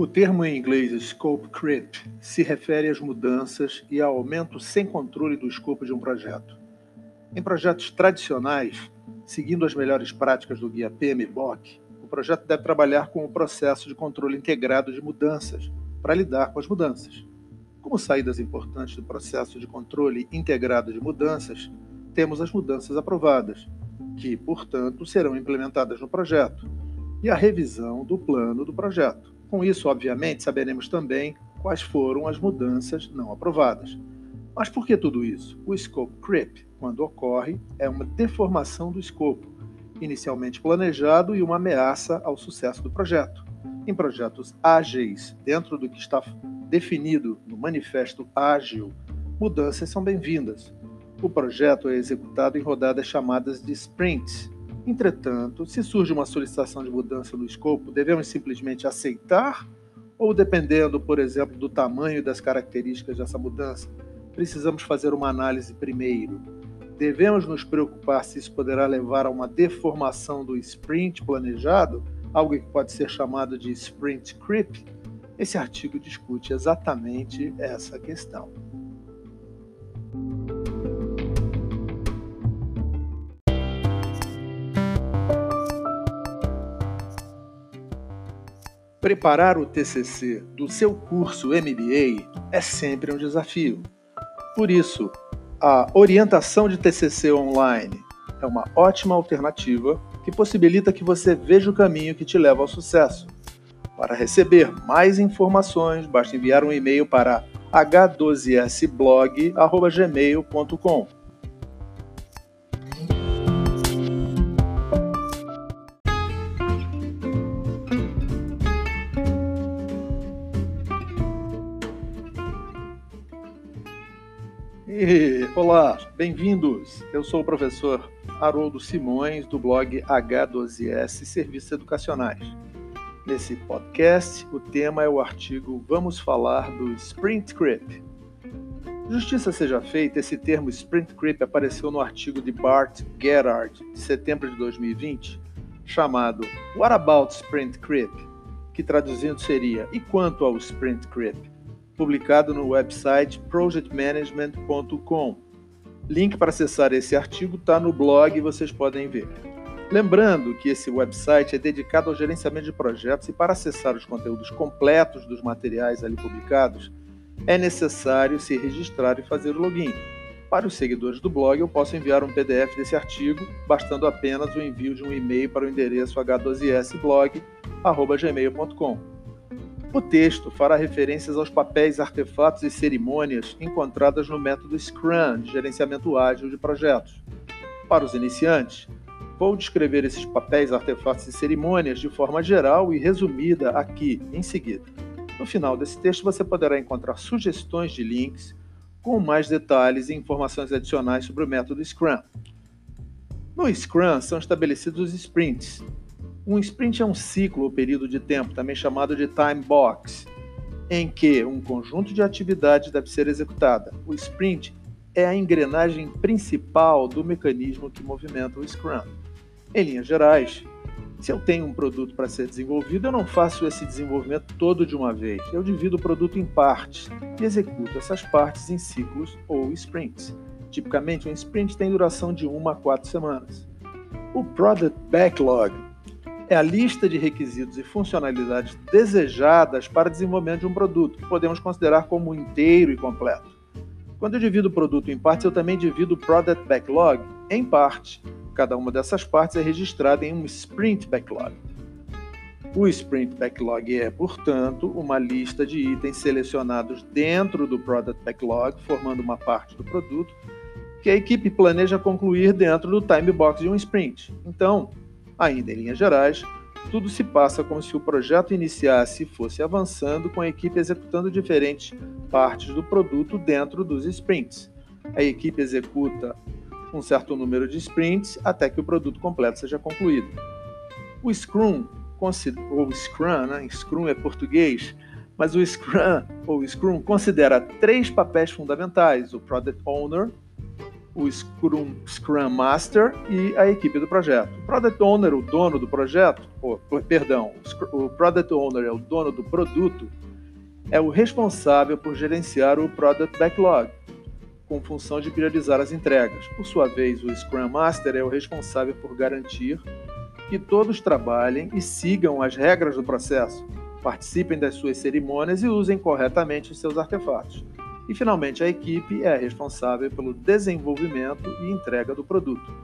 O termo em inglês scope creep se refere às mudanças e ao aumento sem controle do escopo de um projeto. Em projetos tradicionais, seguindo as melhores práticas do guia PMBOK, o projeto deve trabalhar com o processo de controle integrado de mudanças para lidar com as mudanças. Como saídas importantes do processo de controle integrado de mudanças, temos as mudanças aprovadas, que, portanto, serão implementadas no projeto, e a revisão do plano do projeto. Com isso, obviamente, saberemos também quais foram as mudanças não aprovadas. Mas por que tudo isso? O scope creep, quando ocorre, é uma deformação do escopo, inicialmente planejado e uma ameaça ao sucesso do projeto. Em projetos ágeis, dentro do que está definido no Manifesto Ágil, mudanças são bem-vindas. O projeto é executado em rodadas chamadas de sprints. Entretanto, se surge uma solicitação de mudança do escopo, devemos simplesmente aceitar ou, dependendo, por exemplo, do tamanho e das características dessa mudança, precisamos fazer uma análise primeiro. Devemos nos preocupar se isso poderá levar a uma deformação do sprint planejado, algo que pode ser chamado de sprint creep? Esse artigo discute exatamente essa questão. Preparar o TCC do seu curso MBA é sempre um desafio. Por isso, a orientação de TCC online é uma ótima alternativa que possibilita que você veja o caminho que te leva ao sucesso. Para receber mais informações, basta enviar um e-mail para h12sblog.gmail.com. olá, bem-vindos! Eu sou o professor Haroldo Simões, do blog H12S Serviços Educacionais. Nesse podcast, o tema é o artigo Vamos Falar do Sprint Creep. Justiça seja feita, esse termo Sprint Creep apareceu no artigo de Bart Gerhard, de setembro de 2020, chamado What About Sprint Creep? que traduzindo seria E quanto ao Sprint Creep? Publicado no website projectmanagement.com. Link para acessar esse artigo está no blog e vocês podem ver. Lembrando que esse website é dedicado ao gerenciamento de projetos e para acessar os conteúdos completos dos materiais ali publicados, é necessário se registrar e fazer o login. Para os seguidores do blog, eu posso enviar um PDF desse artigo, bastando apenas o envio de um e-mail para o endereço h12sblog.gmail.com. O texto fará referências aos papéis, artefatos e cerimônias encontradas no método Scrum de gerenciamento ágil de projetos. Para os iniciantes, vou descrever esses papéis, artefatos e cerimônias de forma geral e resumida aqui, em seguida. No final desse texto, você poderá encontrar sugestões de links com mais detalhes e informações adicionais sobre o método Scrum. No Scrum são estabelecidos os sprints, um sprint é um ciclo ou período de tempo, também chamado de time box, em que um conjunto de atividades deve ser executada. O sprint é a engrenagem principal do mecanismo que movimenta o Scrum. Em linhas gerais, se eu tenho um produto para ser desenvolvido, eu não faço esse desenvolvimento todo de uma vez. Eu divido o produto em partes e executo essas partes em ciclos ou sprints. Tipicamente, um sprint tem duração de uma a quatro semanas. O Product Backlog é a lista de requisitos e funcionalidades desejadas para desenvolvimento de um produto, que podemos considerar como inteiro e completo. Quando eu divido o produto em partes, eu também divido o Product Backlog em partes. Cada uma dessas partes é registrada em um Sprint Backlog. O Sprint Backlog é, portanto, uma lista de itens selecionados dentro do Product Backlog, formando uma parte do produto, que a equipe planeja concluir dentro do time box de um sprint. Então, Ainda em linhas gerais, tudo se passa como se o projeto iniciasse e fosse avançando com a equipe executando diferentes partes do produto dentro dos sprints. A equipe executa um certo número de sprints até que o produto completo seja concluído. O Scrum, ou Scrum, né? Scrum é português, mas o Scrum ou Scrum considera três papéis fundamentais: o Product Owner, o Scrum, Scrum Master e a equipe do projeto. O Product Owner, o dono do projeto, oh, perdão, o Product Owner é o dono do produto, é o responsável por gerenciar o Product Backlog, com função de priorizar as entregas. Por sua vez, o Scrum Master é o responsável por garantir que todos trabalhem e sigam as regras do processo, participem das suas cerimônias e usem corretamente os seus artefatos. E, finalmente, a equipe é responsável pelo desenvolvimento e entrega do produto.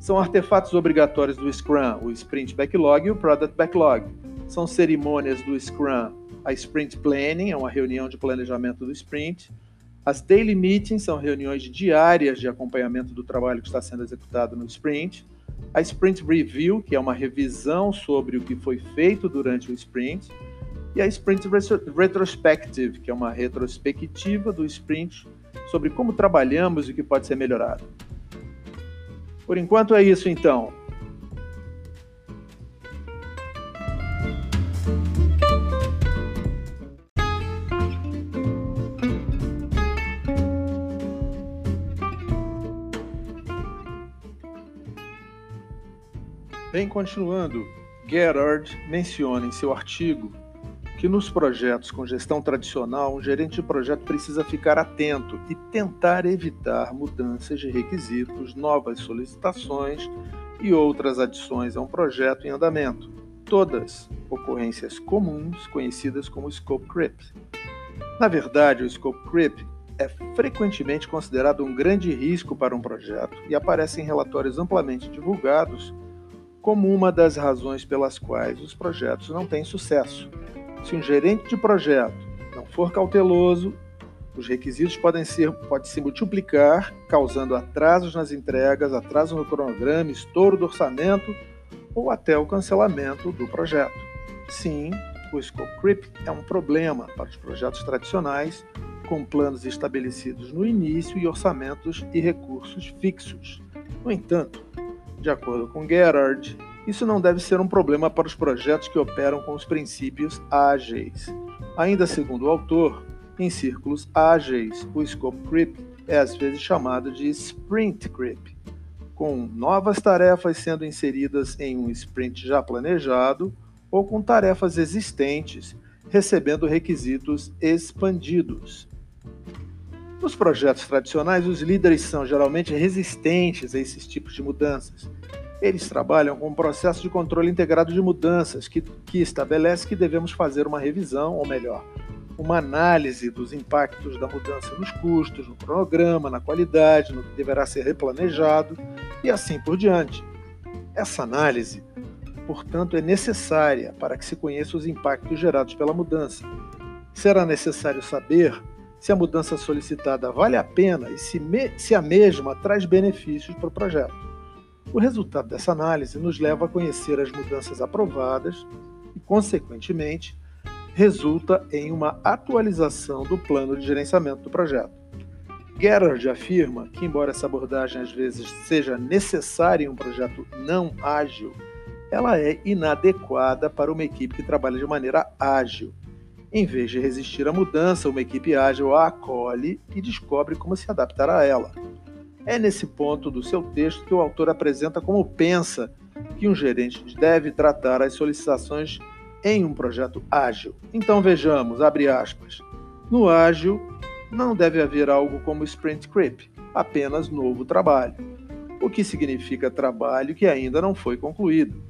São artefatos obrigatórios do Scrum, o Sprint Backlog e o Product Backlog. São cerimônias do Scrum, a Sprint Planning, é uma reunião de planejamento do sprint. As Daily Meetings são reuniões diárias de acompanhamento do trabalho que está sendo executado no sprint. A Sprint Review, que é uma revisão sobre o que foi feito durante o sprint e a Sprint Retrospective, que é uma retrospectiva do sprint sobre como trabalhamos e o que pode ser melhorado. Por enquanto é isso então. Bem, continuando, Gerard menciona em seu artigo que nos projetos com gestão tradicional, um gerente de projeto precisa ficar atento e tentar evitar mudanças de requisitos, novas solicitações e outras adições a um projeto em andamento, todas ocorrências comuns conhecidas como scope creep. Na verdade, o scope creep é frequentemente considerado um grande risco para um projeto e aparece em relatórios amplamente divulgados como uma das razões pelas quais os projetos não têm sucesso. Se um gerente de projeto não for cauteloso, os requisitos podem, ser, podem se multiplicar, causando atrasos nas entregas, atraso no cronograma, estouro do orçamento ou até o cancelamento do projeto. Sim, o scope creep é um problema para os projetos tradicionais, com planos estabelecidos no início e orçamentos e recursos fixos. No entanto, de acordo com Gerard, isso não deve ser um problema para os projetos que operam com os princípios ágeis. Ainda segundo o autor, em círculos ágeis, o scope creep é às vezes chamado de sprint creep, com novas tarefas sendo inseridas em um sprint já planejado ou com tarefas existentes recebendo requisitos expandidos. Nos projetos tradicionais, os líderes são geralmente resistentes a esses tipos de mudanças eles trabalham com um processo de controle integrado de mudanças que, que estabelece que devemos fazer uma revisão, ou melhor, uma análise dos impactos da mudança nos custos, no cronograma, na qualidade, no que deverá ser replanejado e assim por diante. Essa análise, portanto, é necessária para que se conheça os impactos gerados pela mudança. Será necessário saber se a mudança solicitada vale a pena e se, me, se a mesma traz benefícios para o projeto. O resultado dessa análise nos leva a conhecer as mudanças aprovadas e, consequentemente, resulta em uma atualização do plano de gerenciamento do projeto. Gerard afirma que, embora essa abordagem às vezes seja necessária em um projeto não ágil, ela é inadequada para uma equipe que trabalha de maneira ágil. Em vez de resistir à mudança, uma equipe ágil a acolhe e descobre como se adaptar a ela. É nesse ponto do seu texto que o autor apresenta como pensa que um gerente deve tratar as solicitações em um projeto ágil. Então vejamos, abre aspas. No ágil, não deve haver algo como sprint creep, apenas novo trabalho, o que significa trabalho que ainda não foi concluído.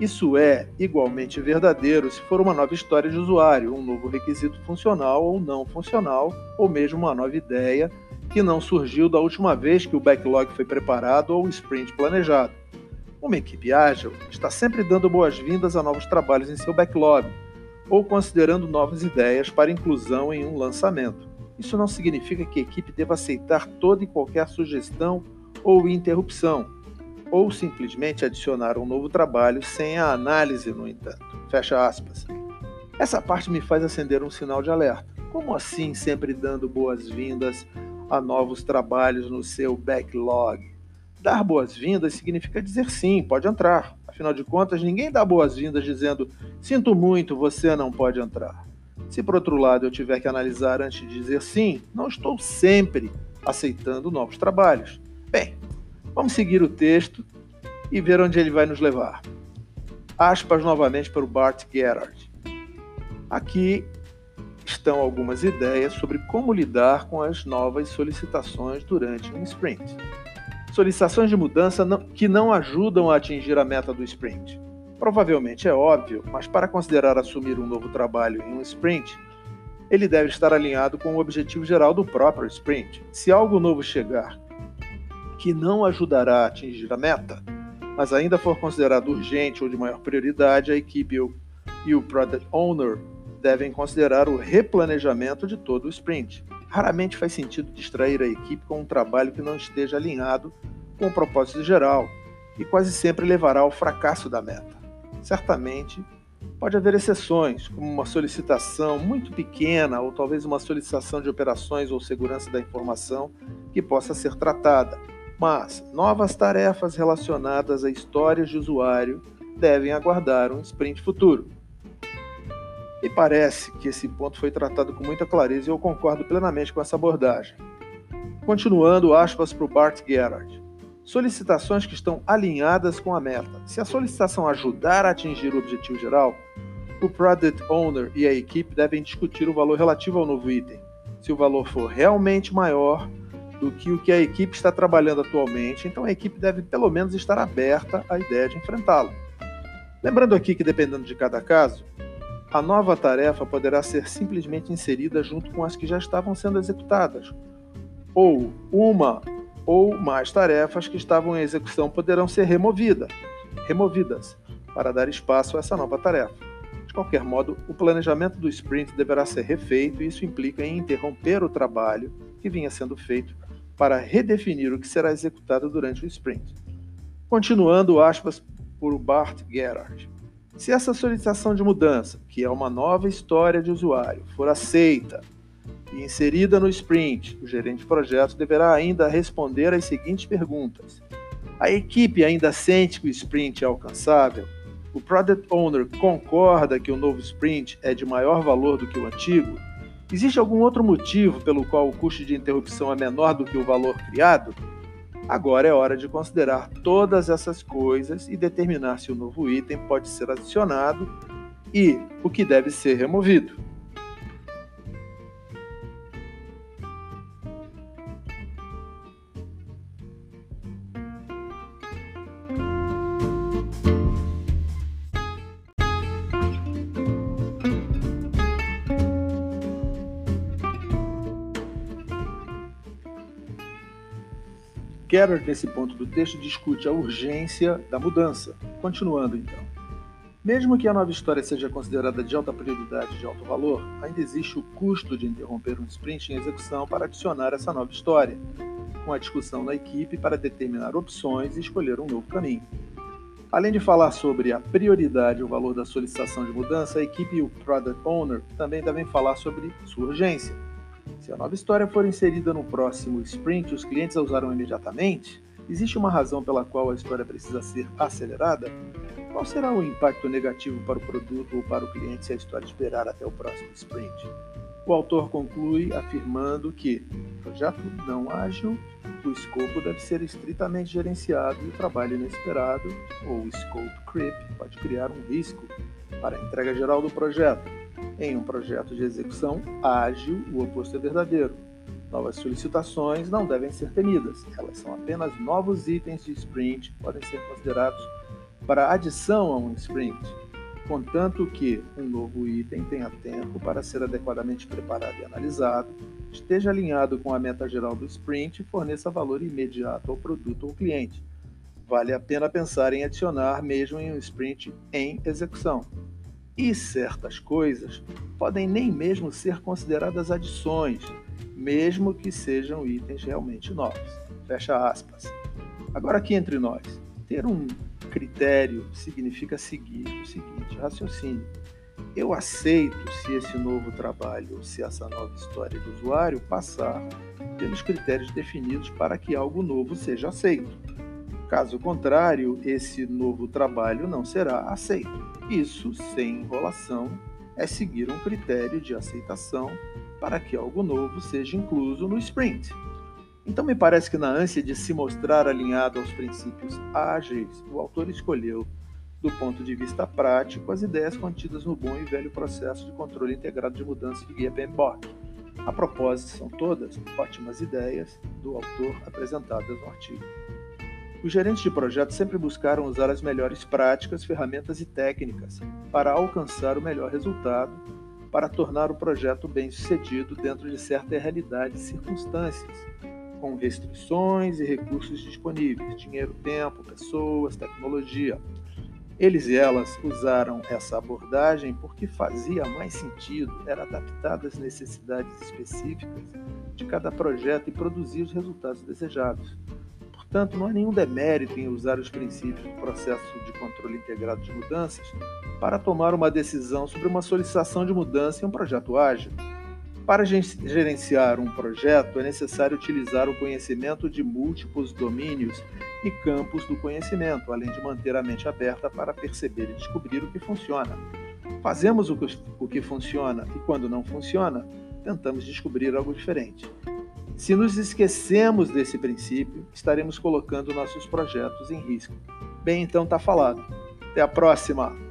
Isso é igualmente verdadeiro se for uma nova história de usuário, um novo requisito funcional ou não funcional, ou mesmo uma nova ideia que não surgiu da última vez que o backlog foi preparado ou o sprint planejado. Uma equipe ágil está sempre dando boas-vindas a novos trabalhos em seu backlog ou considerando novas ideias para inclusão em um lançamento. Isso não significa que a equipe deva aceitar toda e qualquer sugestão ou interrupção, ou simplesmente adicionar um novo trabalho sem a análise, no entanto. Fecha aspas. Essa parte me faz acender um sinal de alerta. Como assim sempre dando boas-vindas a novos trabalhos no seu backlog. Dar boas-vindas significa dizer sim, pode entrar. Afinal de contas, ninguém dá boas-vindas dizendo sinto muito, você não pode entrar. Se por outro lado eu tiver que analisar antes de dizer sim, não estou sempre aceitando novos trabalhos. Bem, vamos seguir o texto e ver onde ele vai nos levar. Aspas novamente para o Bart Gerard. Aqui estão algumas ideias sobre como lidar com as novas solicitações durante um sprint. Solicitações de mudança que não ajudam a atingir a meta do sprint. Provavelmente é óbvio, mas para considerar assumir um novo trabalho em um sprint, ele deve estar alinhado com o objetivo geral do próprio sprint. Se algo novo chegar que não ajudará a atingir a meta, mas ainda for considerado urgente ou de maior prioridade, a equipe e o Product Owner devem considerar o replanejamento de todo o sprint. Raramente faz sentido distrair a equipe com um trabalho que não esteja alinhado com o propósito geral e quase sempre levará ao fracasso da meta. Certamente, pode haver exceções, como uma solicitação muito pequena ou talvez uma solicitação de operações ou segurança da informação que possa ser tratada, mas novas tarefas relacionadas a histórias de usuário devem aguardar um sprint futuro. Me parece que esse ponto foi tratado com muita clareza e eu concordo plenamente com essa abordagem. Continuando, aspas para o Bart Gerard. Solicitações que estão alinhadas com a meta. Se a solicitação ajudar a atingir o objetivo geral, o Product Owner e a equipe devem discutir o valor relativo ao novo item. Se o valor for realmente maior do que o que a equipe está trabalhando atualmente, então a equipe deve pelo menos estar aberta à ideia de enfrentá-lo. Lembrando aqui que, dependendo de cada caso, a nova tarefa poderá ser simplesmente inserida junto com as que já estavam sendo executadas, ou uma ou mais tarefas que estavam em execução poderão ser removida, removidas para dar espaço a essa nova tarefa. De qualquer modo, o planejamento do sprint deverá ser refeito e isso implica em interromper o trabalho que vinha sendo feito para redefinir o que será executado durante o sprint. Continuando aspas por Bart Gerard. Se essa solicitação de mudança, que é uma nova história de usuário, for aceita e inserida no sprint, o gerente de projetos deverá ainda responder às seguintes perguntas: A equipe ainda sente que o sprint é alcançável? O Product Owner concorda que o novo sprint é de maior valor do que o antigo? Existe algum outro motivo pelo qual o custo de interrupção é menor do que o valor criado? Agora é hora de considerar todas essas coisas e determinar se o novo item pode ser adicionado e o que deve ser removido. Gerard, nesse ponto do texto, discute a urgência da mudança. Continuando, então. Mesmo que a nova história seja considerada de alta prioridade e de alto valor, ainda existe o custo de interromper um sprint em execução para adicionar essa nova história, com a discussão na equipe para determinar opções e escolher um novo caminho. Além de falar sobre a prioridade e o valor da solicitação de mudança, a equipe e o Product Owner também devem falar sobre sua urgência se a nova história for inserida no próximo sprint e os clientes a usarão imediatamente, existe uma razão pela qual a história precisa ser acelerada? Qual será o impacto negativo para o produto ou para o cliente se a história esperar até o próximo sprint? O autor conclui afirmando que, projeto não ágil, o escopo deve ser estritamente gerenciado e o trabalho inesperado, ou scope creep, pode criar um risco para a entrega geral do projeto. Em um projeto de execução ágil, o oposto é verdadeiro. Novas solicitações não devem ser temidas, elas são apenas novos itens de sprint que podem ser considerados para adição a um sprint, contanto que um novo item tenha tempo para ser adequadamente preparado e analisado, esteja alinhado com a meta geral do sprint e forneça valor imediato ao produto ou cliente. Vale a pena pensar em adicionar mesmo em um sprint em execução. E certas coisas podem nem mesmo ser consideradas adições, mesmo que sejam itens realmente novos. Fecha aspas. Agora aqui entre nós, ter um critério significa seguir o seguinte raciocínio. Eu aceito se esse novo trabalho, se essa nova história do usuário passar pelos critérios definidos para que algo novo seja aceito. Caso contrário, esse novo trabalho não será aceito. Isso, sem enrolação, é seguir um critério de aceitação para que algo novo seja incluso no sprint. Então, me parece que, na ânsia de se mostrar alinhado aos princípios ágeis, o autor escolheu, do ponto de vista prático, as ideias contidas no bom e velho processo de controle integrado de mudança de Guia PMBOK. A propósito, são todas ótimas ideias do autor apresentadas no artigo. Os gerentes de projetos sempre buscaram usar as melhores práticas, ferramentas e técnicas para alcançar o melhor resultado, para tornar o projeto bem-sucedido dentro de certa realidade e circunstâncias, com restrições e recursos disponíveis, dinheiro, tempo, pessoas, tecnologia. Eles e elas usaram essa abordagem porque fazia mais sentido, era adaptada às necessidades específicas de cada projeto e produzir os resultados desejados. Portanto, não há nenhum demérito em usar os princípios do processo de controle integrado de mudanças para tomar uma decisão sobre uma solicitação de mudança em um projeto ágil. Para gerenciar um projeto, é necessário utilizar o conhecimento de múltiplos domínios e campos do conhecimento, além de manter a mente aberta para perceber e descobrir o que funciona. Fazemos o que, o que funciona e, quando não funciona, tentamos descobrir algo diferente. Se nos esquecemos desse princípio, estaremos colocando nossos projetos em risco. Bem, então está falado. Até a próxima!